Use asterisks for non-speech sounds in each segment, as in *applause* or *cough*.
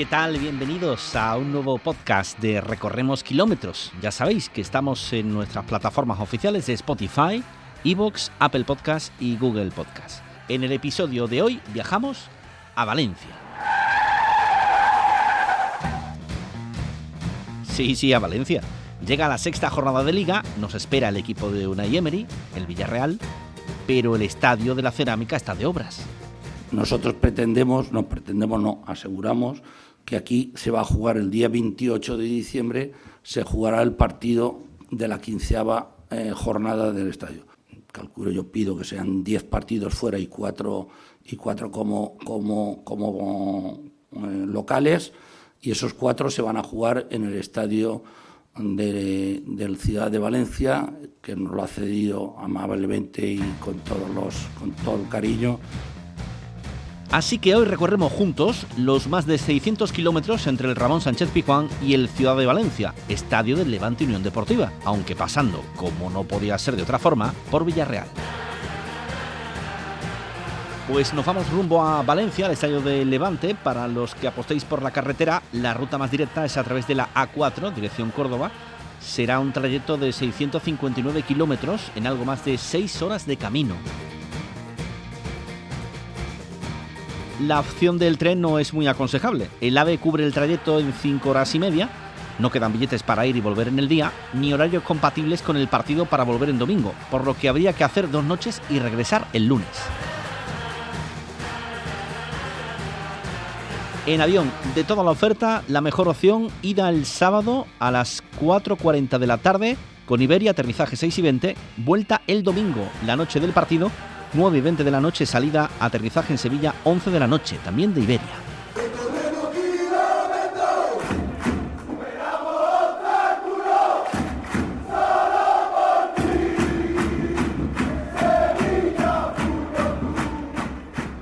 ¿Qué tal? Bienvenidos a un nuevo podcast de Recorremos Kilómetros. Ya sabéis que estamos en nuestras plataformas oficiales de Spotify, Evox, Apple Podcast y Google Podcast. En el episodio de hoy viajamos a Valencia. Sí, sí, a Valencia. Llega la sexta jornada de liga, nos espera el equipo de Unai Emery, el Villarreal, pero el estadio de la cerámica está de obras. Nosotros pretendemos, no pretendemos, no, aseguramos que aquí se va a jugar el día 28 de diciembre, se jugará el partido de la quinceava eh, jornada del estadio. Calculo, yo pido que sean 10 partidos fuera y 4 y cuatro como, como, como eh, locales, y esos cuatro se van a jugar en el estadio de, del Ciudad de Valencia, que nos lo ha cedido amablemente y con, todos los, con todo el cariño Así que hoy recorremos juntos los más de 600 kilómetros entre el Ramón Sánchez Pizjuán y el Ciudad de Valencia, estadio del Levante Unión Deportiva, aunque pasando, como no podía ser de otra forma, por Villarreal. Pues nos vamos rumbo a Valencia, al estadio del Levante. Para los que apostéis por la carretera, la ruta más directa es a través de la A4, dirección Córdoba. Será un trayecto de 659 kilómetros en algo más de 6 horas de camino. La opción del tren no es muy aconsejable. El AVE cubre el trayecto en 5 horas y media, no quedan billetes para ir y volver en el día, ni horarios compatibles con el partido para volver en domingo, por lo que habría que hacer dos noches y regresar el lunes. En avión, de toda la oferta, la mejor opción, ida el sábado a las 4.40 de la tarde, con Iberia, aterrizaje 6 y 20, vuelta el domingo, la noche del partido, 9 y 20 de la noche, salida, aterrizaje en Sevilla, 11 de la noche, también de Iberia.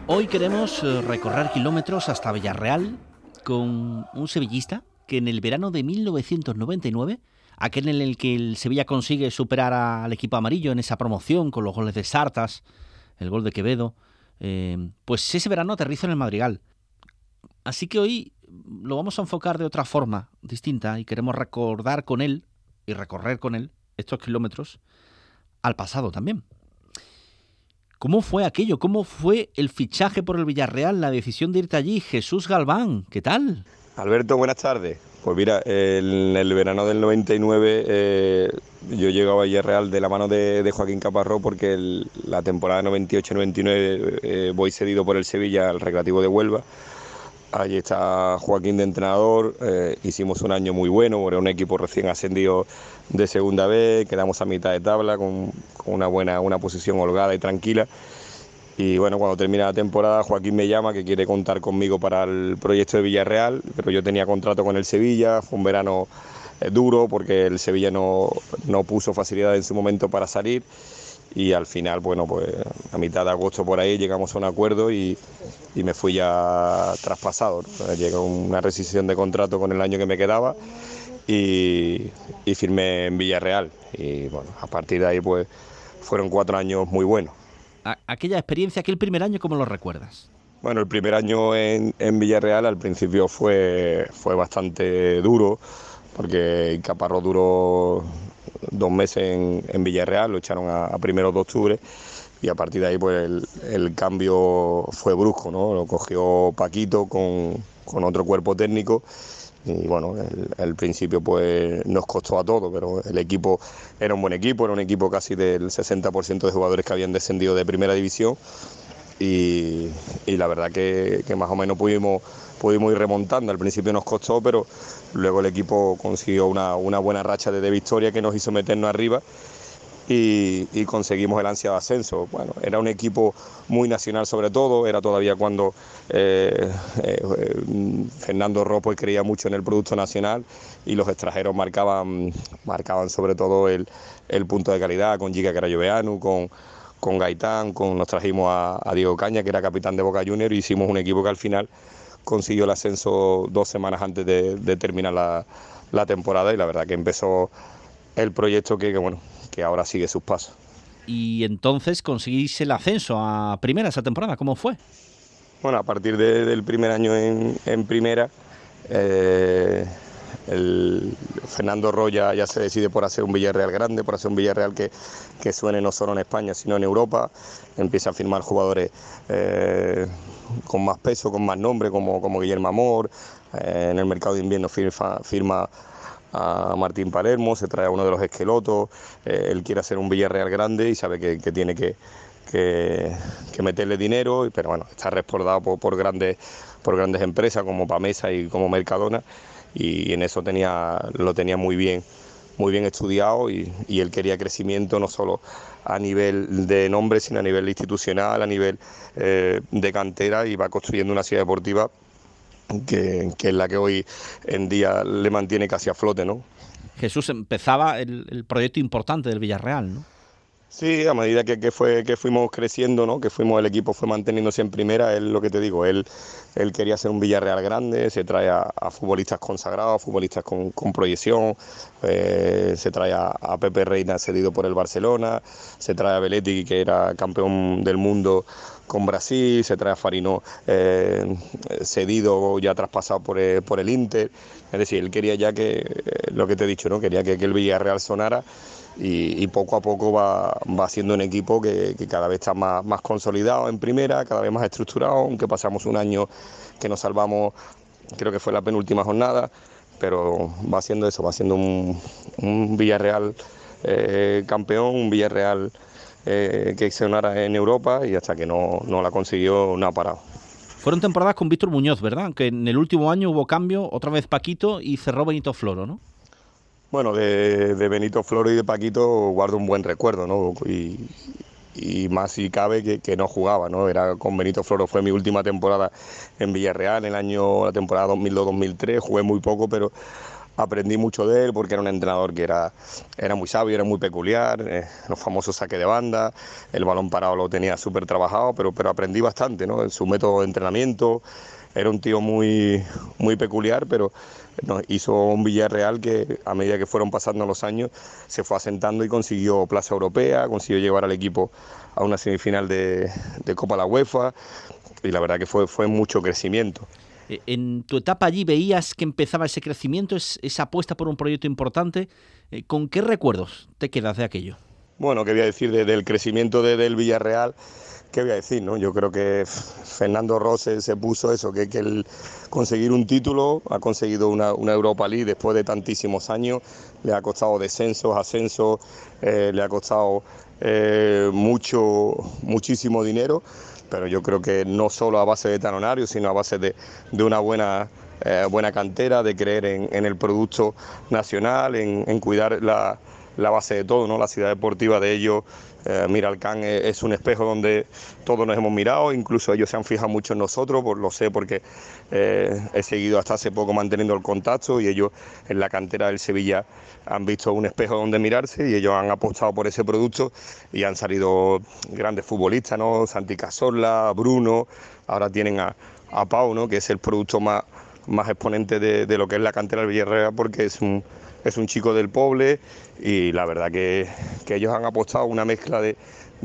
Hoy queremos eh, recorrer kilómetros hasta Villarreal con un sevillista que en el verano de 1999 aquel en el que el Sevilla consigue superar al equipo amarillo en esa promoción con los goles de Sartas, el gol de Quevedo, eh, pues ese verano aterriza en el Madrigal. Así que hoy lo vamos a enfocar de otra forma distinta y queremos recordar con él y recorrer con él estos kilómetros al pasado también. ¿Cómo fue aquello? ¿Cómo fue el fichaje por el Villarreal, la decisión de irte allí? Jesús Galván, ¿qué tal? Alberto, buenas tardes. Pues mira, en el verano del 99 eh, yo llegaba a Villarreal de la mano de, Joaquín Caparró porque la temporada 98-99 eh, voy cedido por el Sevilla al Recreativo de Huelva. Allí está Joaquín de entrenador, eh, hicimos un año muy bueno, era un equipo recién ascendido de segunda vez, quedamos a mitad de tabla con, una buena una posición holgada y tranquila y bueno, cuando termina la temporada, Joaquín me llama que quiere contar conmigo para el proyecto de Villarreal, pero yo tenía contrato con el Sevilla, fue un verano duro porque el Sevilla no, no puso facilidad en su momento para salir y al final, bueno, pues a mitad de agosto por ahí llegamos a un acuerdo y, y me fui ya traspasado. Llegó una rescisión de contrato con el año que me quedaba y, y firmé en Villarreal. Y bueno, a partir de ahí pues fueron cuatro años muy buenos aquella experiencia, aquel primer año, ¿cómo lo recuerdas? Bueno, el primer año en, Villarreal al principio fue, fue bastante duro, porque Caparro duró dos meses en, Villarreal, lo echaron a, primeros de octubre y a partir de ahí pues el, cambio fue brusco, ¿no? Lo cogió Paquito con, con, otro cuerpo técnico y bueno, el, principio pues nos costó a todos, pero el equipo era un buen equipo, era un equipo casi del 60% de jugadores que habían descendido de primera división y, la verdad que, más o menos pudimos, pudimos ir remontando. Al principio nos costó, pero luego el equipo consiguió una, una buena racha de, victoria que nos hizo meternos arriba y, conseguimos el ansia de ascenso. Bueno, era un equipo muy nacional sobre todo, era todavía cuando eh, eh, Fernando Ropo creía mucho en el producto nacional y los extranjeros marcaban, marcaban sobre todo el, punto de calidad con Giga Carayoveanu, con, con Gaitán, con, nos trajimos a, Diego Caña, que era capitán de Boca Juniors, y hicimos un equipo que al final consiguió el ascenso dos semanas antes de, terminar la, la temporada y la verdad que empezó el proyecto que, bueno, que ahora sigue sus pasos. Y entonces conseguís el ascenso a primera esa temporada, ¿cómo fue? Bueno, a partir del primer año en, primera, eh, el Fernando Roya ya se decide por hacer un Villarreal grande, por hacer un Villarreal que, que suene no solo en España, sino en Europa. Empieza a firmar jugadores eh, con más peso, con más nombre, como, como Guillermo Amor. Eh, en el mercado de invierno firma, a Martín Palermo, se trae a uno de los esquelotos, eh, él quiere hacer un Villarreal grande y sabe que, tiene que, meterle dinero, pero bueno, está respaldado por, grandes, por grandes empresas como Pamesa y como Mercadona y en eso tenía, lo tenía muy bien muy bien estudiado y, él quería crecimiento no solo a nivel de nombre, sino a nivel institucional, a nivel eh, de cantera y va construyendo una ciudad deportiva que, es la que hoy en día le mantiene casi a flote, ¿no? Jesús, empezaba el, proyecto importante del Villarreal, ¿no? Sí, a medida que, fue, que fuimos creciendo, ¿no? que fuimos, el equipo fue manteniéndose en primera, él lo que te digo, él, él quería ser un Villarreal grande, se trae a, futbolistas consagrados, futbolistas con, proyección, eh, se trae a, Pepe Reina cedido por el Barcelona, se trae a Beletti que era campeón del mundo con Brasil, se trae a Farino eh, cedido ya traspasado por el, por el Inter, es decir, él quería ya que, eh, lo que te he dicho, ¿no? quería que, que el Villarreal sonara y, poco a poco va, va siendo un equipo que, cada vez está más, más consolidado en primera, cada vez más estructurado, aunque pasamos un año que nos salvamos, creo que fue la penúltima jornada, pero va siendo eso, va siendo un, Villarreal eh, campeón, un Villarreal eh, que sonara en Europa y hasta que no, no la consiguió no ha parado. Fueron temporadas con Víctor Muñoz, ¿verdad? Aunque en el último año hubo cambio, otra vez Paquito y cerró Benito Floro, ¿no? Bueno, de, Benito Floro y de Paquito guardo un buen recuerdo, ¿no? Y, más si cabe que, no jugaba, ¿no? Era con Benito Floro fue mi última temporada en Villarreal, en el año, la temporada 2002-2003, jugué muy poco, pero aprendí mucho de él porque era un entrenador que era, era muy sabio, era muy peculiar, eh, los famosos saques de banda, el balón parado lo tenía súper trabajado, pero, pero aprendí bastante, ¿no? En su método de entrenamiento, era un tío muy, muy peculiar, pero nos hizo un Villarreal que a medida que fueron pasando los años se fue asentando y consiguió plaza europea, consiguió llevar al equipo a una semifinal de, Copa la UEFA y la verdad que fue, fue mucho crecimiento. E, en tu etapa allí veías que empezaba ese crecimiento, esa apuesta por un proyecto importante. Eh, ¿Con qué recuerdos te quedas de aquello? Bueno, qué voy a decir del crecimiento del Villarreal ¿qué voy a decir? No? Yo creo que Fernando Rose se puso eso, que, que el conseguir un título, ha conseguido una, Europa League después de tantísimos años, le ha costado descensos, ascensos, eh, le ha costado eh, mucho, muchísimo dinero, pero yo creo que no solo a base de tanonario, sino a base de, una buena, eh, buena cantera, de creer en, el producto nacional, en, en cuidar la, la base de todo, ¿no? La ciudad deportiva de ellos eh, Miralcán es un espejo donde todos nos hemos mirado, incluso ellos se han fijado mucho en nosotros, por, lo sé porque eh, he seguido hasta hace poco manteniendo el contacto y ellos en la cantera del Sevilla han visto un espejo donde mirarse y ellos han apostado por ese producto y han salido grandes futbolistas, ¿no? Santi Cazorla, Bruno, ahora tienen a, Pau, ¿no? que es el producto más, más exponente de, lo que es la cantera del Villarreal porque es un es un chico del Poble y la verdad que, ellos han apostado una mezcla de,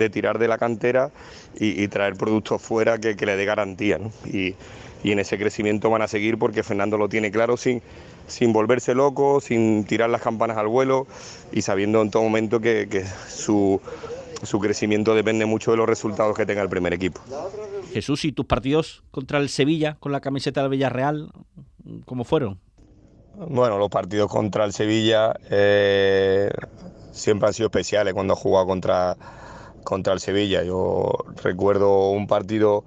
tirar de la cantera y, traer productos fuera que, le dé garantía. Y, en ese crecimiento van a seguir porque Fernando lo tiene claro sin, sin volverse loco, sin tirar las campanas al vuelo y sabiendo en todo momento que, su, su crecimiento depende mucho de los resultados que tenga el primer equipo. Jesús, ¿y tus partidos contra el Sevilla con la camiseta del Villarreal, cómo fueron? Bueno, los partidos contra el Sevilla eh, siempre han sido especiales cuando he contra, contra el Sevilla. Yo recuerdo un partido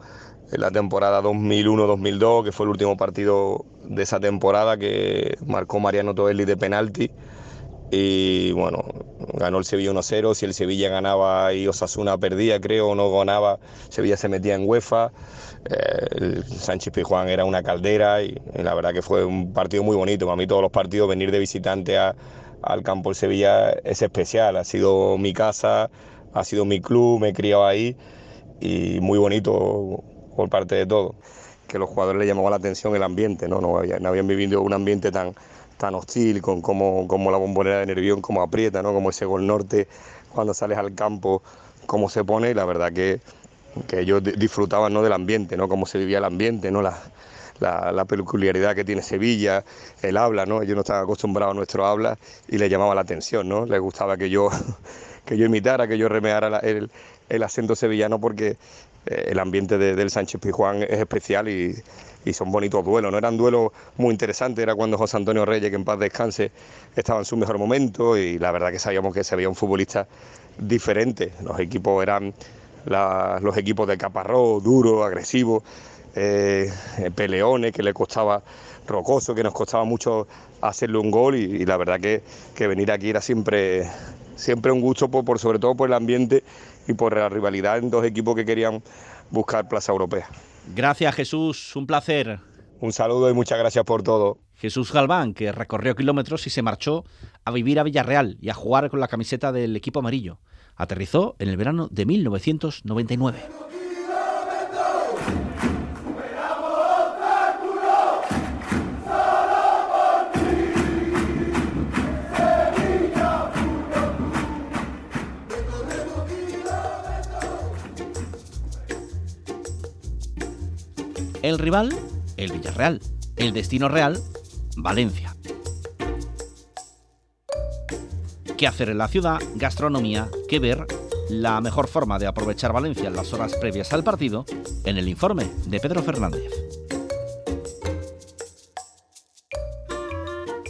en la temporada 2001-2002, que fue el último partido de esa temporada que marcó Mariano Toelli de penalti. Y bueno, ganó el Sevilla 1-0. Si el Sevilla ganaba y Osasuna perdía, creo, no ganaba, Sevilla se metía en UEFA. Eh, Sánchez Pijuán era una caldera y, la verdad que fue un partido muy bonito. Para mí todos los partidos, venir de visitante a, al campo del Sevilla es especial. Ha sido mi casa, ha sido mi club, me he criado ahí y muy bonito por parte de todos. Que los jugadores le llamaba la atención el ambiente, no, no, habían, no habían vivido un ambiente tan, tan hostil, con cómo la bombonera de Nervión, cómo aprieta, ¿no? como ese gol norte, cuando sales al campo, cómo se pone, la verdad que, que ellos disfrutaban ¿no? del ambiente, ¿no? cómo se vivía el ambiente, ¿no? la, la, peculiaridad que tiene Sevilla, el habla, ¿no? Ellos no estaban acostumbrados a nuestro habla y les llamaba la atención, ¿no? Les gustaba que yo, *laughs* que yo imitara, que yo remeara el, el, acento sevillano porque eh, el ambiente de, del Sánchez Pizjuán es especial y, y, son bonitos duelos, ¿no? Eran duelos muy interesantes, era cuando José Antonio Reyes, que en paz descanse, estaba en su mejor momento y la verdad que sabíamos que se veía un futbolista diferente. Los equipos eran la, los equipos de Caparrós, duros, agresivos, eh, peleones, que le costaba rocoso, que nos costaba mucho hacerle un gol y, y la verdad que, que, venir aquí era siempre, siempre un gusto, por, por, sobre todo por el ambiente y por la rivalidad en dos equipos que querían buscar plaza europea. Gracias Jesús, un placer. Un saludo y muchas gracias por todo. Jesús Galván, que recorrió kilómetros y se marchó a vivir a Villarreal y a jugar con la camiseta del equipo amarillo. Aterrizó en el verano de 1999. El rival, el Villarreal. El destino real, Valencia. ¿Qué hacer en la ciudad? Gastronomía, qué ver, la mejor forma de aprovechar Valencia en las horas previas al partido, en el informe de Pedro Fernández.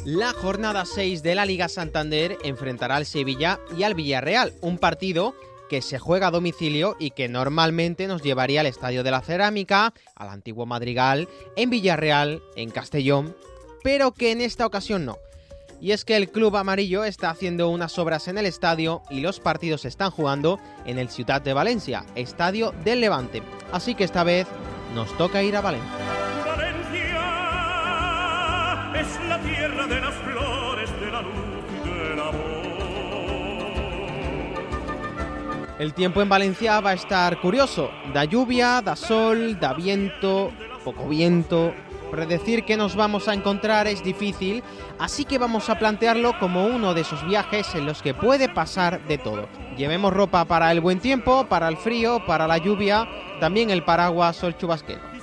La jornada 6 de la Liga Santander enfrentará al Sevilla y al Villarreal, un partido que se juega a domicilio y que normalmente nos llevaría al Estadio de la Cerámica, al antiguo Madrigal, en Villarreal, en Castellón, pero que en esta ocasión no. Y es que el club amarillo está haciendo unas obras en el estadio y los partidos se están jugando en el Ciudad de Valencia, estadio del Levante. Así que esta vez nos toca ir a Valencia. Valencia es la tierra de las flores, de la luz y del amor. El tiempo en Valencia va a estar curioso. Da lluvia, da sol, da viento, poco viento. Predecir qué nos vamos a encontrar es difícil, así que vamos a plantearlo como uno de esos viajes en los que puede pasar de todo. Llevemos ropa para el buen tiempo, para el frío, para la lluvia, también el paraguas o el chubasquero.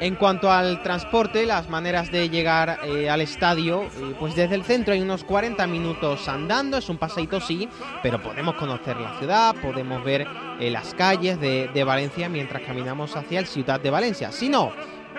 En cuanto al transporte, las maneras de llegar eh, al estadio, eh, pues desde el centro hay unos 40 minutos andando, es un paseito sí, pero podemos conocer la ciudad, podemos ver eh, las calles de, Valencia mientras caminamos hacia el Ciudad de Valencia. Si no,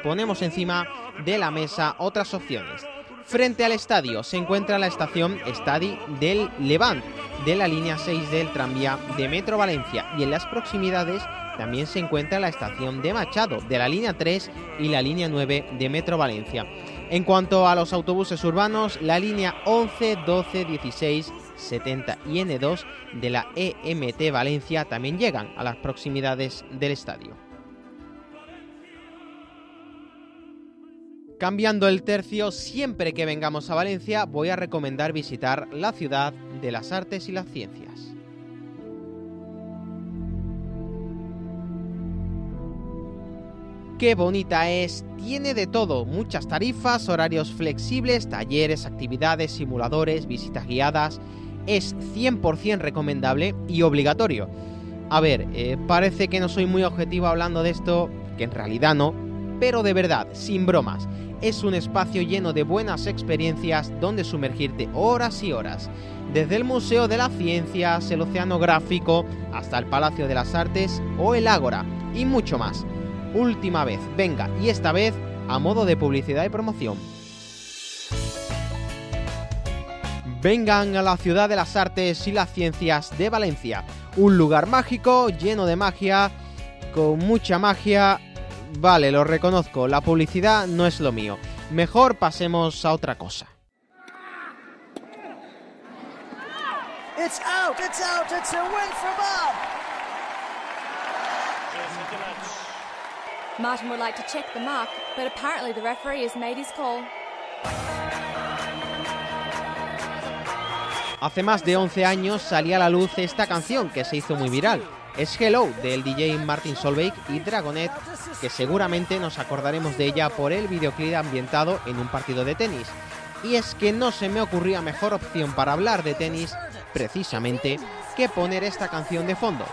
ponemos encima de la mesa otras opciones. Frente al estadio se encuentra la estación Estadi del Levant, de la línea 6 del tranvía de Metro Valencia, y en las proximidades también se encuentra la estación de Machado, de la línea 3 y la línea 9 de Metro Valencia. En cuanto a los autobuses urbanos, la línea 11, 12, 16, 70 y N2 de la EMT Valencia también llegan a las proximidades del estadio. Cambiando el tercio, siempre que vengamos a Valencia voy a recomendar visitar la ciudad de las artes y las ciencias. Qué bonita es, tiene de todo, muchas tarifas, horarios flexibles, talleres, actividades, simuladores, visitas guiadas. Es 100% recomendable y obligatorio. A ver, eh, parece que no soy muy objetivo hablando de esto, que en realidad no, pero de verdad, sin bromas, es un espacio lleno de buenas experiencias donde sumergirte horas y horas. Desde el Museo de las Ciencias, el Oceanográfico, hasta el Palacio de las Artes o el Ágora, y mucho más última vez, venga, y esta vez a modo de publicidad y promoción. Vengan a la ciudad de las artes y las ciencias de Valencia, un lugar mágico, lleno de magia, con mucha magia. Vale, lo reconozco, la publicidad no es lo mío. Mejor pasemos a otra cosa. It's out, it's out, it's a win for Bob. Martin would like to check the mark, but apparently the referee has made his call. Hace más de 11 años salía a la luz esta canción que se hizo muy viral. Es Hello del DJ Martin Solveig y Dragonet, que seguramente nos acordaremos de ella por el videoclip ambientado en un partido de tenis. Y es que no se me ocurría mejor opción para hablar de tenis, precisamente, que poner esta canción de fondo.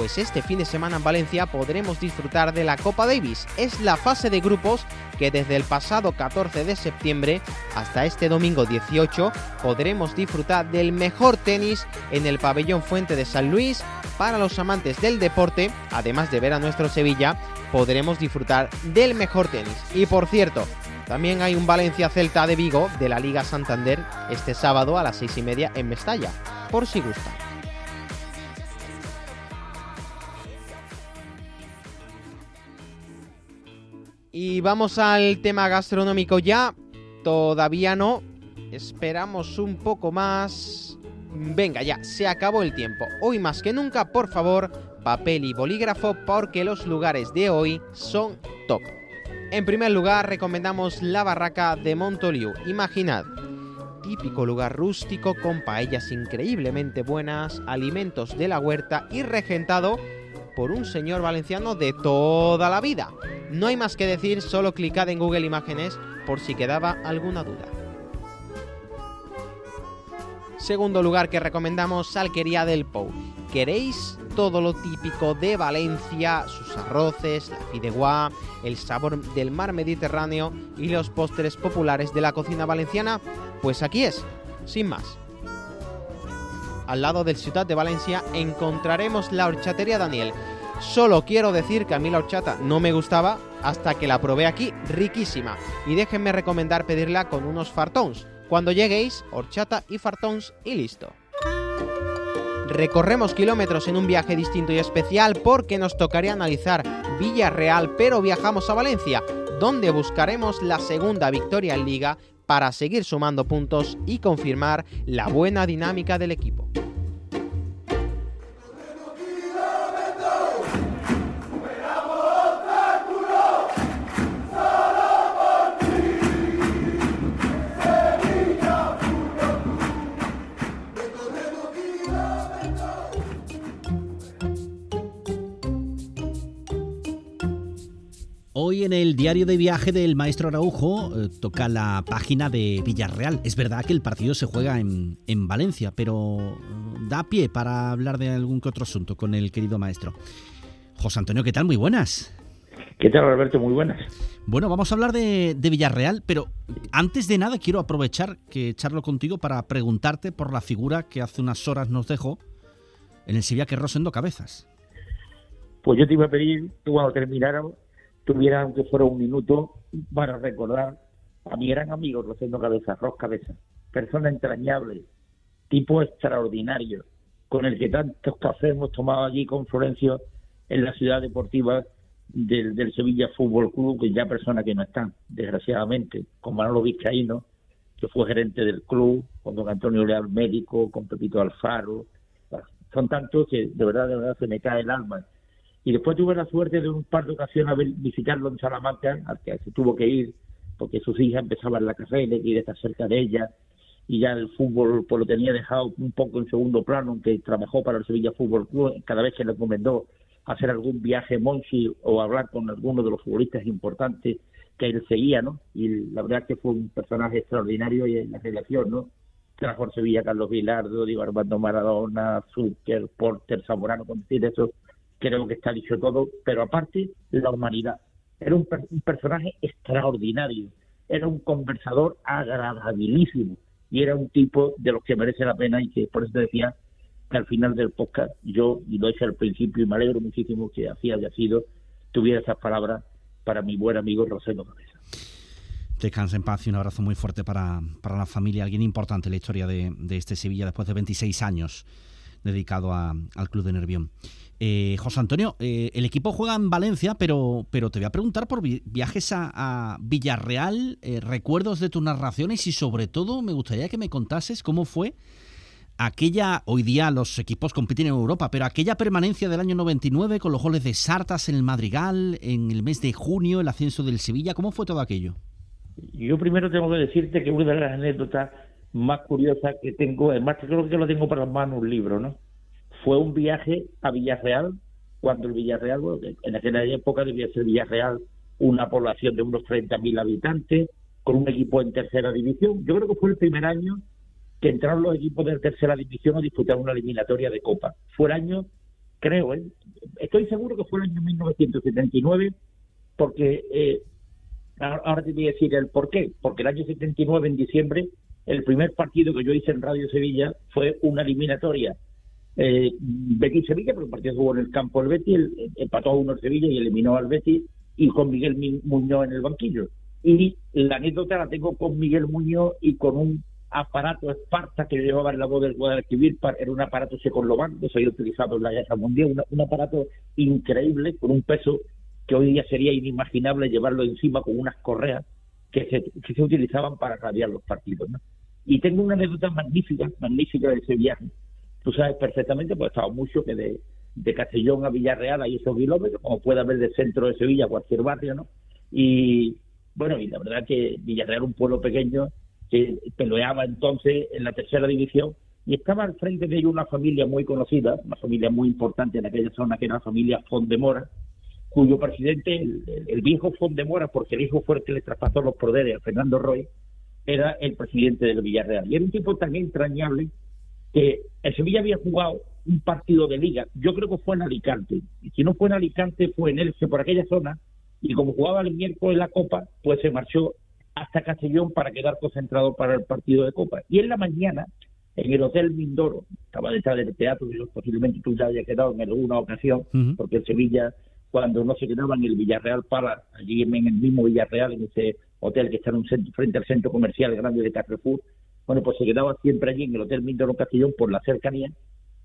Pues este fin de semana en Valencia podremos disfrutar de la Copa Davis. Es la fase de grupos que desde el pasado 14 de septiembre hasta este domingo 18 podremos disfrutar del mejor tenis en el pabellón Fuente de San Luis. Para los amantes del deporte, además de ver a nuestro Sevilla, podremos disfrutar del mejor tenis. Y por cierto, también hay un Valencia Celta de Vigo de la Liga Santander este sábado a las 6 y media en Mestalla, por si gusta. Y vamos al tema gastronómico ya. Todavía no. Esperamos un poco más. Venga, ya, se acabó el tiempo. Hoy más que nunca, por favor, papel y bolígrafo porque los lugares de hoy son top. En primer lugar, recomendamos la barraca de Montoliu. Imaginad, típico lugar rústico con paellas increíblemente buenas, alimentos de la huerta y regentado por un señor valenciano de toda la vida. No hay más que decir, solo clicad en Google Imágenes por si quedaba alguna duda. Segundo lugar que recomendamos, Salquería del Pou. ¿Queréis todo lo típico de Valencia, sus arroces, la fideuá, el sabor del mar Mediterráneo y los postres populares de la cocina valenciana? Pues aquí es, sin más. Al lado del Ciudad de Valencia encontraremos la horchatería Daniel, Solo quiero decir que a mí la horchata no me gustaba hasta que la probé aquí, riquísima. Y déjenme recomendar pedirla con unos fartons. Cuando lleguéis, horchata y fartons y listo. Recorremos kilómetros en un viaje distinto y especial porque nos tocaría analizar Villarreal, pero viajamos a Valencia, donde buscaremos la segunda victoria en liga para seguir sumando puntos y confirmar la buena dinámica del equipo. Hoy en el diario de viaje del maestro Araujo eh, toca la página de Villarreal. Es verdad que el partido se juega en, Valencia, pero eh, da pie para hablar de algún que otro asunto con el querido maestro. José Antonio, ¿qué tal? Muy buenas. ¿Qué tal, Alberto? Muy buenas. Bueno, vamos a hablar de, de, Villarreal, pero antes de nada quiero aprovechar que charlo contigo para preguntarte por la figura que hace unas horas nos dejó en el Sevilla que Rosendo Cabezas. Pues yo te iba a pedir que cuando termináramos tuviera, aunque fuera un minuto, para recordar a mi gran amigo Rosendo Cabeza, Ros Cabeza, persona entrañable, tipo extraordinario, con el que tantos cafés hemos tomado allí con Florencio en la ciudad deportiva del, Sevilla Fútbol Club, que ya personas que no están, desgraciadamente, con Manolo Vizcaíno, que fue gerente del club, con don Antonio Leal Médico, con Pepito Alfaro, son tantos que de verdad, de verdad se me cae el alma y después tuve la suerte de un par de ocasiones visitarlo en Salamanca, al que se tuvo que ir, porque sus hijas empezaban la carrera y quería estar cerca de ella, y ya el fútbol pues lo tenía dejado un poco en segundo plano, aunque trabajó para el Sevilla Fútbol Club, cada vez se le recomendó hacer algún viaje Monchi o hablar con alguno de los futbolistas importantes que él seguía, ¿no? Y la verdad es que fue un personaje extraordinario y en la relación, ¿no? Trajo Sevilla Carlos Vilardo, Diego Armando Maradona, Zucker, Porter, Zamorano, con decir eso, creo que está dicho todo, pero aparte, la humanidad. Era un, personaje extraordinario, era un conversador agradabilísimo y era un tipo de los que merece la pena y que por eso decía que al final del podcast yo, y lo dije al principio y me alegro muchísimo que así haya sido, tuviera esas palabras para mi buen amigo Rosendo Cabeza. Descansa en paz y un abrazo muy fuerte para, la familia, alguien importante en la historia de, este Sevilla después de 26 años dedicado al club de Nervión. Eh, José Antonio, eh, el equipo juega en Valencia, pero, pero te voy a preguntar por viajes a, Villarreal, eh, recuerdos de tus narraciones y sobre todo me gustaría que me contases cómo fue aquella, hoy día los equipos compiten en Europa, pero aquella permanencia del año 99 con los goles de Sartas en el Madrigal, en el mes de junio, el ascenso del Sevilla, ¿cómo fue todo aquello? Yo primero tengo que decirte que una de las anécdotas más curiosas que tengo, además creo que lo tengo para las manos un libro, ¿no? Fue un viaje a Villarreal, cuando el Villarreal, en aquella época debía ser Villarreal una población de unos 30.000 habitantes, con un equipo en tercera división. Yo creo que fue el primer año que entraron los equipos de tercera división a disputar una eliminatoria de Copa. Fue el año, creo, ¿eh? estoy seguro que fue el año 1979, porque eh, ahora te voy a decir el por qué. Porque el año 79, en diciembre, el primer partido que yo hice en Radio Sevilla fue una eliminatoria. Eh, Betis-Sevilla, pero el partido jugó en el campo el Betis, empató a uno el Sevilla y eliminó al Betis, y con Miguel Muñoz en el banquillo. Y la anécdota la tengo con Miguel Muñoz y con un aparato Esparta que llevaba en la voz del Guadalquivir, era un aparato Second que se había utilizado en la guerra mundial, un aparato increíble, con un peso que hoy día sería inimaginable llevarlo encima con unas correas que se, que se utilizaban para radiar los partidos. Y tengo una anécdota magnífica, magnífica de ese viaje. Tú sabes perfectamente, pues estaba mucho que de, de Castellón a Villarreal hay esos kilómetros, como puede haber del centro de Sevilla cualquier barrio, ¿no? Y bueno, y la verdad que Villarreal, un pueblo pequeño, que peleaba entonces en la tercera división y estaba al frente de ellos una familia muy conocida, una familia muy importante en aquella zona que era la familia Fondemora, cuyo presidente, el, viejo Fondemora, porque el hijo fue el que le traspasó los poderes a Fernando Roy, era el presidente del Villarreal. Y era un tipo tan entrañable que el Sevilla había jugado un partido de liga, yo creo que fue en Alicante, y si no fue en Alicante fue en Elche, por aquella zona, y como jugaba el miércoles la Copa, pues se marchó hasta Castellón para quedar concentrado para el partido de Copa. Y en la mañana, en el Hotel Mindoro, estaba detrás del teatro, y posiblemente tú ya hayas quedado en alguna ocasión, porque en Sevilla, cuando no se quedaba en el Villarreal para, allí en el mismo Villarreal, en ese hotel que está en un centro, frente al centro comercial grande de Carrefour, bueno, pues se quedaba siempre allí en el Hotel Mindoro Castellón por la cercanía.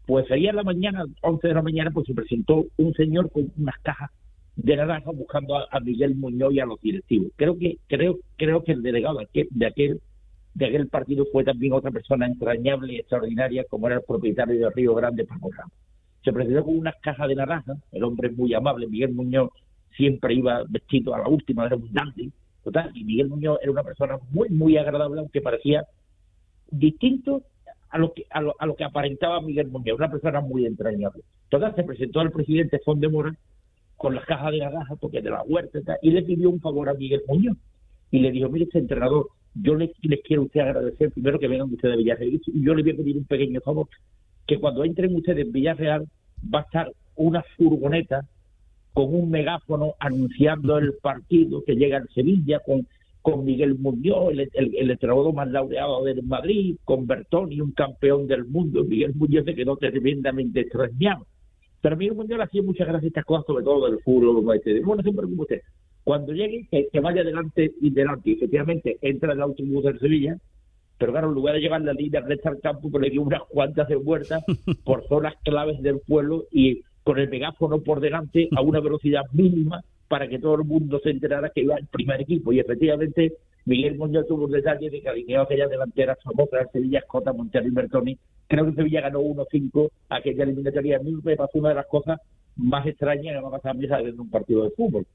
Pues ahí en la mañana, 11 de la mañana, pues se presentó un señor con unas cajas de naranja buscando a, Miguel Muñoz y a los directivos. Creo que creo creo que el delegado de aquel de aquel partido fue también otra persona entrañable y extraordinaria como era el propietario de Río Grande Paco Ramos. Se presentó con unas cajas de naranja, el hombre es muy amable, Miguel Muñoz siempre iba vestido a la última, era un dandy, total, y Miguel Muñoz era una persona muy muy agradable, aunque parecía distinto a lo que a lo, a lo que aparentaba Miguel Muñoz, una persona muy entrañable. Total, se presentó al presidente Fondemora con las cajas de naranja, porque de la huerta, y, le pidió un favor a Miguel Muñoz. Y le dijo, mire, este entrenador, yo les, quiero a usted agradecer primero que vengan ustedes de Villarreal, y yo le voy a pedir un pequeño favor, que cuando entren ustedes en Villarreal va a estar una furgoneta con un megáfono anunciando el partido que llega en Sevilla con, con Miguel Muñoz, el, el, entrenador más laureado del Madrid, con Bertoni, un campeón del mundo. Miguel Muñoz se quedó tremendamente extrañado. Pero Miguel Muñoz hacía muchas gracias estas cosas, sobre todo del fútbol. Bueno, siempre como usted. Cuando llegue, que, vaya adelante y delante. Efectivamente, entra el autobús de Sevilla, pero claro, en lugar de llevar la línea recta al campo, pues le dio unas cuantas de vueltas por zonas claves del pueblo y con el megáfono por delante a una velocidad mínima para que todo el mundo se enterara que iba el primer equipo. Y efectivamente, Miguel Muñoz tuvo un detalle de que alineó aquella delantera famosa de Sevilla, Escota, Montero y Bertoni. Creo que Sevilla ganó 1-5 aquella eliminatoria. A mí me pasó una de las cosas más extrañas que me ha pasado a mí en un partido de fútbol.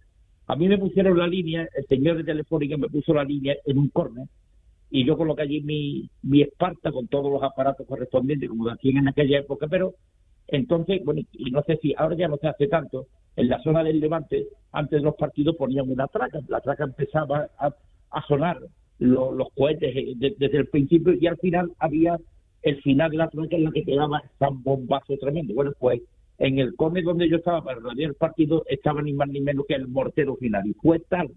A mí me pusieron la línea, el señor de Telefónica me puso la línea en un córner y yo coloqué allí mi, mi Esparta con todos los aparatos correspondientes, como hacían en aquella época, pero entonces, bueno, y no sé si ahora ya no se hace tanto, en la zona del Levante, antes de los partidos ponían una traca, la traca empezaba a, sonar los cohetes eh, desde el principio y al final había el final de la traca en la que quedaba tan bombazo tremendo. Bueno, pues en el come donde yo estaba para radiar el partido estaba ni más ni menos que el mortero final y fue tal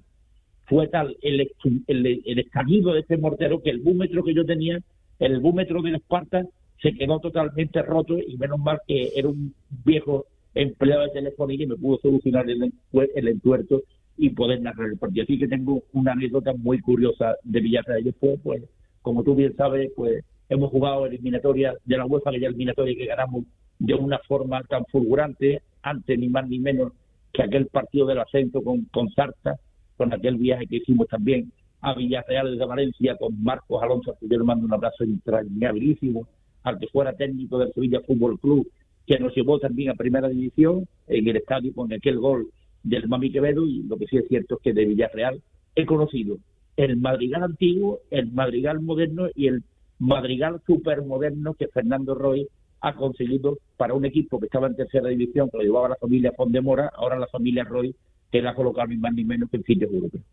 fue tal el, el, estallido de ese mortero que el búmetro que yo tenía, el búmetro del Esparta, se quedó totalmente roto y menos mal que era un viejo empleado de Telefónica y me pudo solucionar el, el entuerto y poder narrar el partido. Así que tengo una anécdota muy curiosa de Villarreal. Después, pues, como tú bien sabes, pues hemos jugado eliminatoria de la UEFA, que ya eliminatoria que ganamos de una forma tan fulgurante, antes ni más ni menos que aquel partido del ascenso con, con Sarta, con aquel viaje que hicimos también a Villarreal desde Valencia con Marcos Alonso, que yo le mando un abrazo entrañabilísimo, al que fuera técnico del Sevilla Fútbol Club, que nos llevó también a primera división en el estadio con aquel gol del Mami Quevedo y lo que sí es cierto es que de Villarreal he conocido el Madrigal antiguo, el Madrigal moderno y el Madrigal supermoderno que Fernando Roy ha conseguido para un equipo que estaba en tercera división, que lo llevaba la familia Fondemora, ahora la familia Roy, que la ha colocado ni más ni menos que en sitios europeos.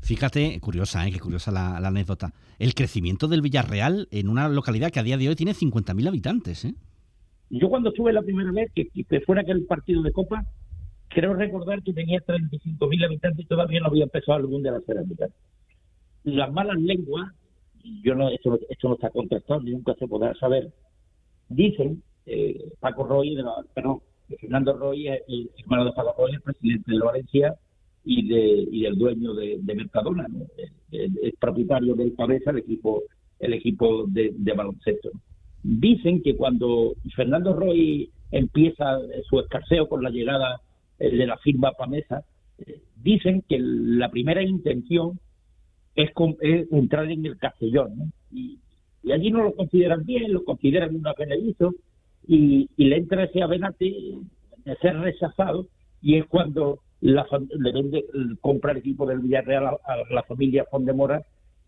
Fíjate, curiosa, ¿eh? qué curiosa la, anécdota. El crecimiento del Villarreal en una localidad que a día de hoy tiene 50.000 habitantes. ¿eh? Yo cuando estuve la primera vez, que, que fue aquel partido de Copa, creo recordar que tenía 35.000 habitantes y todavía no había empezado algún de las cerámicas. Las malas lenguas, yo no, esto, esto no está ni nunca se podrá saber, dicen, eh, Paco Roy, de perdón, Fernando Roy, el hermano de Paco Roy, el presidente de Valencia y, de, y el dueño de, Mercadona, el, propietario del Cabeza, el equipo, el equipo de, de baloncesto. Dicen que cuando Fernando Roy empieza su escarceo con la llegada de la firma Pamesa, dicen que la primera intención es, entrar en el Castellón, y, allí no lo consideran bien, lo consideran una benedizo, y, y le entra ese avenate de ser rechazado, y es cuando la, le vende, compra el equipo del Villarreal a, la familia Fondemora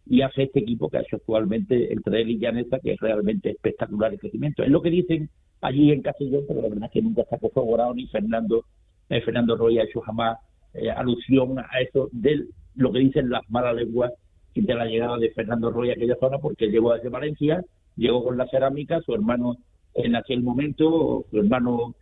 y hace este equipo que ha hecho actualmente entre él y Llaneza, que es realmente espectacular el crecimiento. Es lo que dicen allí en Castellón, pero la verdad es que nunca está corroborado ni Fernando eh, Fernando Roy ha hecho jamás eh, alusión a eso de lo que dicen las malas lenguas de la llegada de Fernando Roy a aquella zona, porque llegó desde Valencia, llegó con la cerámica, su hermano en aquel momento, su hermano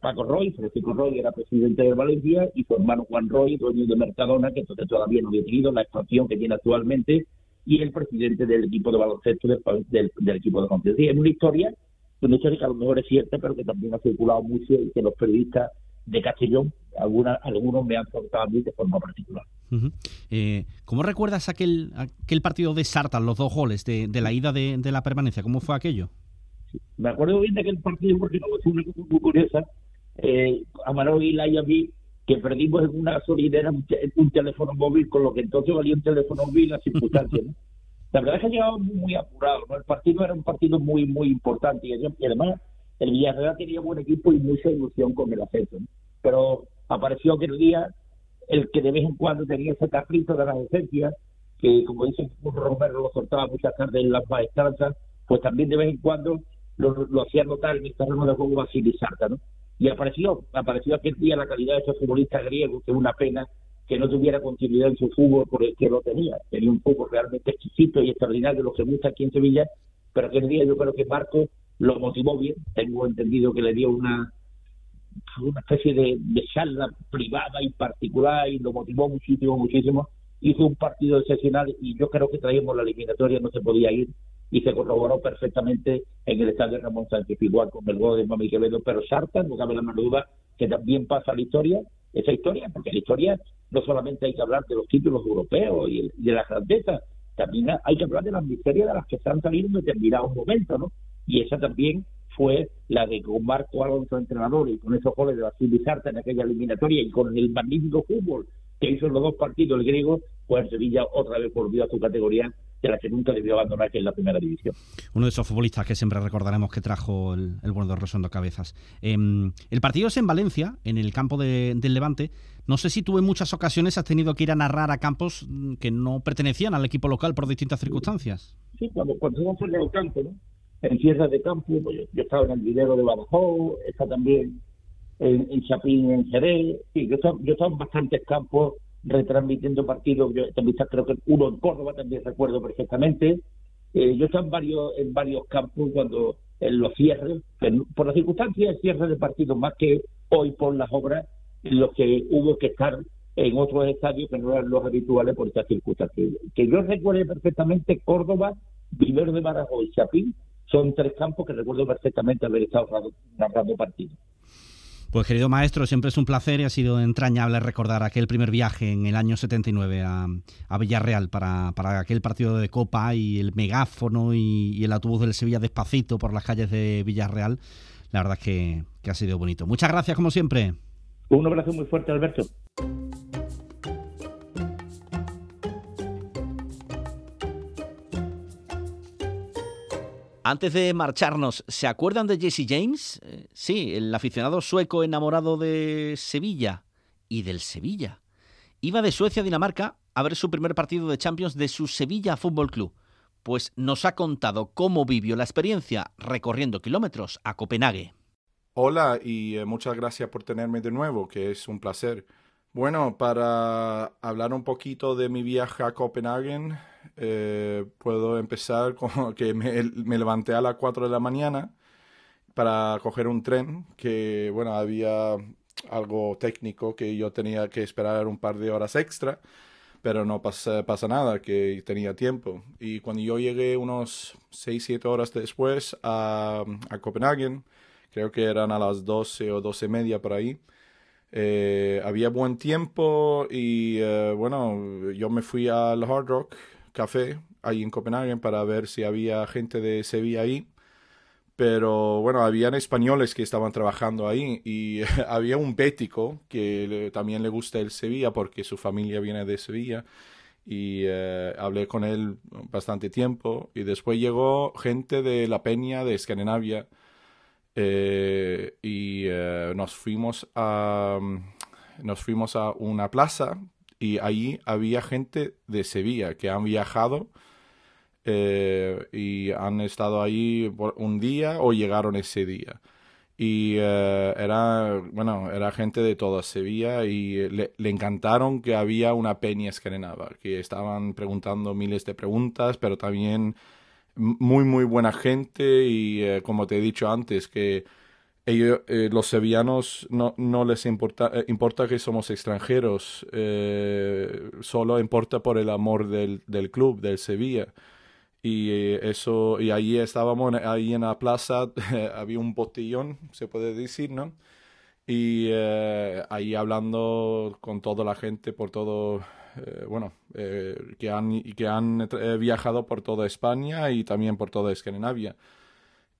Paco Roy, Francisco Roy era presidente de Valencia, y su hermano Juan Roy, dueño de Mercadona, que entonces todavía no había tenido la expansión que tiene actualmente, y el presidente del equipo de baloncesto del, equipo de Concepción. Es una historia, una historia que a lo mejor es cierta, pero que también ha circulado mucho y que los periodistas de Castellón, algunos me han contado a mí de forma particular. Eh, ¿Cómo recuerdas aquel, aquel partido de Sarta, los dos goles de, la ida de, la permanencia? ¿Cómo fue aquello? Me acuerdo bien de aquel partido porque no fue una cosa muy curiosa. Eh, Amaro y Laia vi que perdimos en una solidera un, teléfono móvil, con lo que entonces valía un teléfono móvil las circunstancias. La verdad es que llegaba muy, muy apurado. El partido era un partido muy, muy importante y además el Villarreal tenía buen equipo y mucha ilusión con el ascenso. Pero apareció aquel día el que de vez en cuando tenía ese capricho de las esencias, que como dice Romero lo soltaba muchas tardes en las maestranzas, pues también de vez en cuando lo, hacía notar en el terreno de juego Sarta, ¿no? Y apareció, apareció aquel día la calidad de ese futbolista griego, que es una pena que no tuviera continuidad en su fútbol por el que lo tenía. Tenía un fútbol realmente exquisito y extraordinario, lo que gusta aquí en Sevilla, pero aquel día yo creo que Marco lo motivó bien. Tengo entendido que le dio una, una especie de, charla privada y particular y lo motivó muchísimo, muchísimo. Hizo un partido excepcional y yo creo que traíamos la eliminatoria, no se podía ir y se corroboró perfectamente en el estadio Ramón Sánchez, igual con el gol de Mami Quevedo, pero Sarta, no cabe la menor duda, que también pasa la historia, esa historia, porque la historia no solamente hay que hablar de los títulos europeos y de la grandeza, también hay que hablar de las miserias de las que están saliendo en determinados momentos, ¿no? y esa también fue la de con Marco Alonso entrenador y con esos goles de Basil Bizarta en aquella eliminatoria y con el magnífico fútbol que hizo en los dos partidos el griego, pues Sevilla otra vez volvió a su categoría de la que nunca debió abandonar, que es la primera división. Uno de esos futbolistas que siempre recordaremos que trajo el, el bueno de Rosendo Cabezas. Em, el partido es en Valencia, en el campo del Levante. No sé si tú en muchas ocasiones has tenido que ir a narrar a campos que no pertenecían al equipo local por distintas circunstancias. Sí, cuando, cuando somos en el campo, ¿no? en tierras de campo, pues yo, yo, estaba en el video de Badajoz, está también en, en Chapín, en Jerez, sí, yo, yo estaba en bastantes campos retransmitiendo partidos, yo también creo que uno en Córdoba también recuerdo perfectamente, eh, yo estaba en varios, en varios campos cuando en los cierres, por las circunstancias, cierres de partidos, más que hoy por las obras, en los que hubo que estar en otros estadios que no eran los habituales por estas circunstancias. Que yo recuerde perfectamente Córdoba, primero de Badajoz y Chapín, son tres campos que recuerdo perfectamente haber estado narrando partidos. Pues querido maestro, siempre es un placer y ha sido entrañable recordar aquel primer viaje en el año 79 a, a Villarreal para, para, aquel partido de Copa y el megáfono y, el autobús del Sevilla despacito por las calles de Villarreal. La verdad es que ha sido bonito. Muchas gracias como siempre. Un abrazo muy fuerte, Alberto. Antes de marcharnos, ¿se acuerdan de Jesse James? Eh, sí, el aficionado sueco enamorado de Sevilla y del Sevilla. Iba de Suecia a Dinamarca a ver su primer partido de Champions de su Sevilla Fútbol Club. Pues nos ha contado cómo vivió la experiencia recorriendo kilómetros a Copenhague. Hola y eh, muchas gracias por tenerme de nuevo, que es un placer. Bueno, para hablar un poquito de mi viaje a Copenhague, eh, puedo empezar con que me, me, levanté a las 4 de la mañana para coger un tren, que bueno, había algo técnico que yo tenía que esperar un par de horas extra, pero no pasa, nada, que tenía tiempo. Y cuando yo llegué unos 6-7 horas después a, a Copenhague, creo que eran a las 12 o 12 y media por ahí, eh, había buen tiempo y eh, bueno, yo me fui al Hard Rock Café ahí en Copenhague para ver si había gente de Sevilla ahí. Pero bueno, habían españoles que estaban trabajando ahí y *laughs* había un bético que también le gusta el Sevilla porque su familia viene de Sevilla y eh, hablé con él bastante tiempo y después llegó gente de la Peña de Escandinavia eh, y eh, nos fuimos a nos fuimos a una plaza y allí había gente de Sevilla que han viajado eh, y han estado ahí por un día o llegaron ese día. Y era bueno era gente de toda Sevilla y le, le, encantaron que había una peña escarenada que estaban preguntando miles de preguntas pero también muy, muy buena gente y eh, como te he dicho antes, que ellos, eh, los sevillanos no, no les importa, eh, importa que somos extranjeros, solo importa por el amor del, del club, del Sevilla. Y eso, y ahí estábamos, ahí en la plaza, *laughs* había un botellón, se puede decir, ¿no? Y ahí hablando con toda la gente por todo eh, bueno, eh, que han, que han eh, viajado por toda España y también por toda Escandinavia.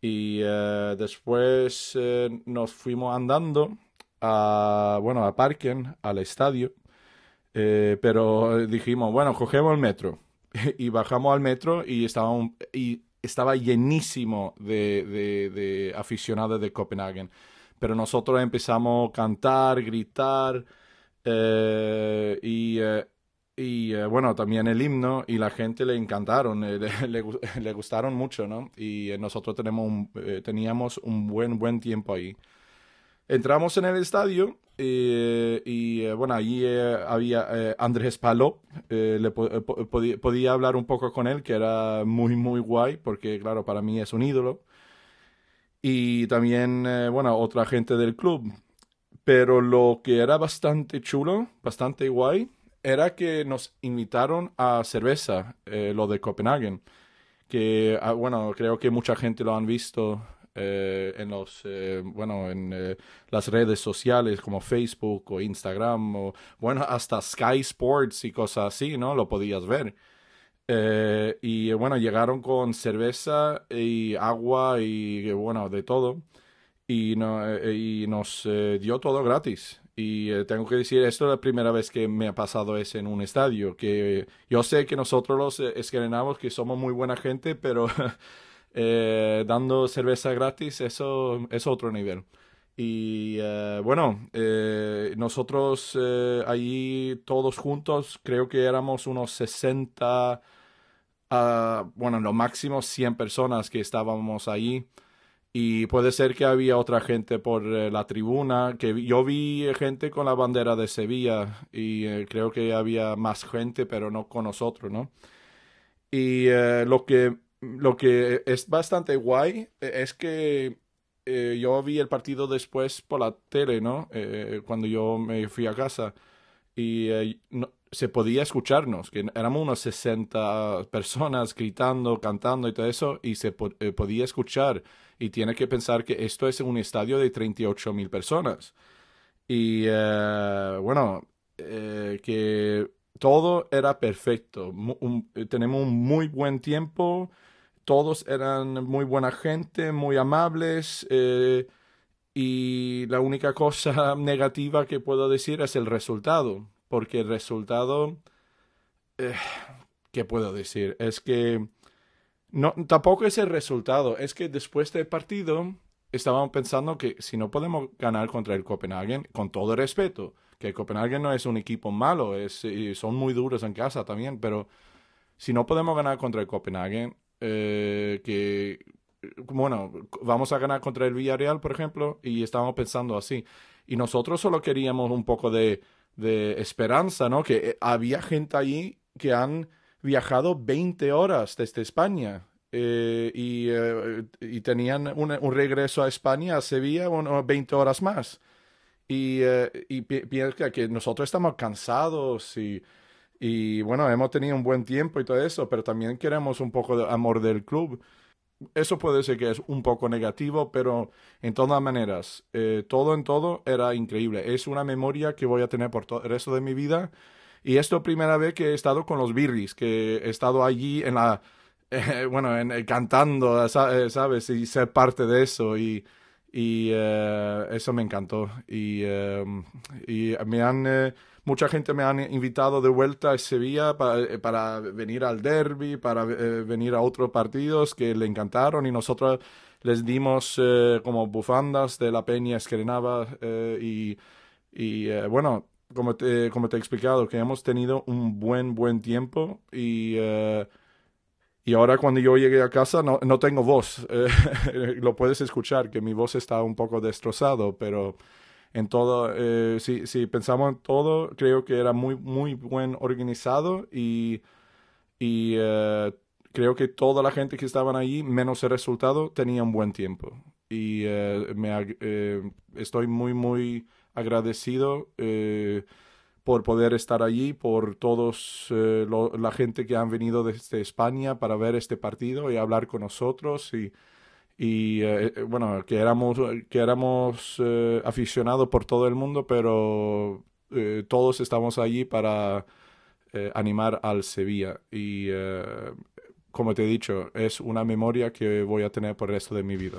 Y después nos fuimos andando a, bueno, a Parken, al estadio, pero dijimos, bueno, cogemos el metro. *laughs* y bajamos al metro y estaba, y estaba llenísimo de, aficionados de Copenhague. Pero nosotros empezamos a cantar, gritar, y y eh, bueno, también el himno y la gente le encantaron, eh, *laughs* le, le, le, gustaron mucho, ¿no? Y eh, nosotros tenemos un, eh, teníamos un buen, buen tiempo ahí. Entramos en el estadio y bueno, allí había Andrés Palop, le podía, podía hablar un poco con él, que era muy, muy guay, porque claro, para mí es un ídolo. Y también, bueno, otra gente del club. Pero lo que era bastante chulo, bastante guay, era que nos invitaron a cerveza, eh, lo de Copenhague, que ah, bueno, creo que mucha gente lo han visto eh, en los, eh, bueno, en eh, las redes sociales como Facebook o Instagram o, bueno, hasta Sky Sports y cosas así, ¿no? Lo podías ver. Y bueno, llegaron con cerveza y agua y bueno, de todo. Y, no, y nos dio todo gratis. Y eh, tengo que decir, esto es la primera vez que me ha pasado eso en un estadio, que yo sé que nosotros los eh, esquerenamos que somos muy buena gente, pero *laughs* eh, dando cerveza gratis, eso es otro nivel. Y bueno, nosotros allí todos juntos, creo que éramos unos 60, uh, bueno, lo máximo 100 personas que estábamos allí. Y puede ser que había otra gente por eh, la tribuna, que yo vi gente con la bandera de Sevilla y eh, creo que había más gente, pero no con nosotros, ¿no? Y eh, lo, que, lo que es bastante guay es que yo vi el partido después por la tele, ¿no? cuando yo me fui a casa. Y no, se podía escucharnos, que éramos unos 60 personas gritando, cantando y todo eso, y se eh, podía escuchar. Y tiene que pensar que esto es un estadio de 38 mil personas. Y eh, bueno, eh, que todo era perfecto. tenemos un muy buen tiempo, todos eran muy buena gente, muy amables. y la única cosa *laughs* negativa que puedo decir es el resultado porque el resultado, eh, ¿qué puedo decir? Es que no, tampoco es el resultado, es que después del partido estábamos pensando que si no podemos ganar contra el Copenhagen, con todo el respeto, que el Copenhagen no es un equipo malo, es, son muy duros en casa también, pero si no podemos ganar contra el Copenhagen, eh, que bueno, vamos a ganar contra el Villarreal, por ejemplo, y estábamos pensando así. Y nosotros solo queríamos un poco de de esperanza, ¿no? Que eh, había gente allí que han viajado 20 horas desde España eh, y, eh, y, tenían un, regreso a España, a Sevilla, 20 horas más. Y, piensa que nosotros estamos cansados y, y, bueno, hemos tenido un buen tiempo y todo eso, pero también queremos un poco de amor del club eso puede ser que es un poco negativo, pero en todas maneras, eh, todo en todo era increíble. Es una memoria que voy a tener por todo el resto de mi vida. Y esto primera vez que he estado con los Birris, que he estado allí en la, *laughs* eh, bueno, en, cantando, eh, ¿sabes? Y ser parte de eso. Y, y eso me encantó. Y, y me han Mucha gente me han invitado de vuelta a Sevilla para, eh, para venir al derby, para eh, venir a otros partidos que le encantaron y nosotros les dimos eh, como bufandas de la Peña Esquerenaba y, y bueno, como te, como te he explicado, que hemos tenido un buen, buen tiempo y... Y ahora cuando yo llegué a casa no, no tengo voz. *laughs* lo puedes escuchar, que mi voz está un poco destrozado, pero en todo, eh, si, si, pensamos en todo, creo que era muy, muy buen organizado y, y eh, creo que toda la gente que estaban allí, menos el resultado, tenía un buen tiempo. Y eh, me, estoy muy, muy agradecido por poder estar allí, por todos la gente que han venido desde España para ver este partido y hablar con nosotros y eh, eh, bueno, que éramos, que éramos eh, aficionados por todo el mundo, pero todos estamos allí para animar al Sevilla. Y como te he dicho, es una memoria que voy a tener por el resto de mi vida.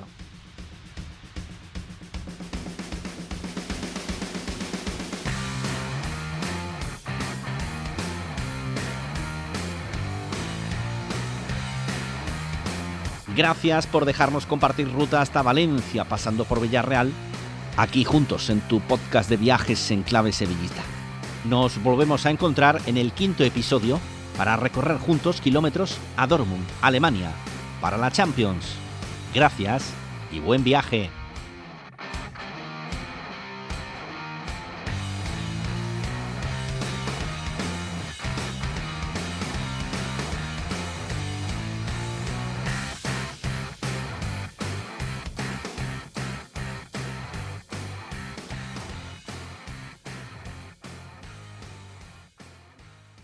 Gracias por dejarnos compartir ruta hasta Valencia, pasando por Villarreal, aquí juntos en tu podcast de viajes en clave sevillita. Nos volvemos a encontrar en el quinto episodio para recorrer juntos kilómetros a Dortmund, Alemania, para la Champions. Gracias y buen viaje.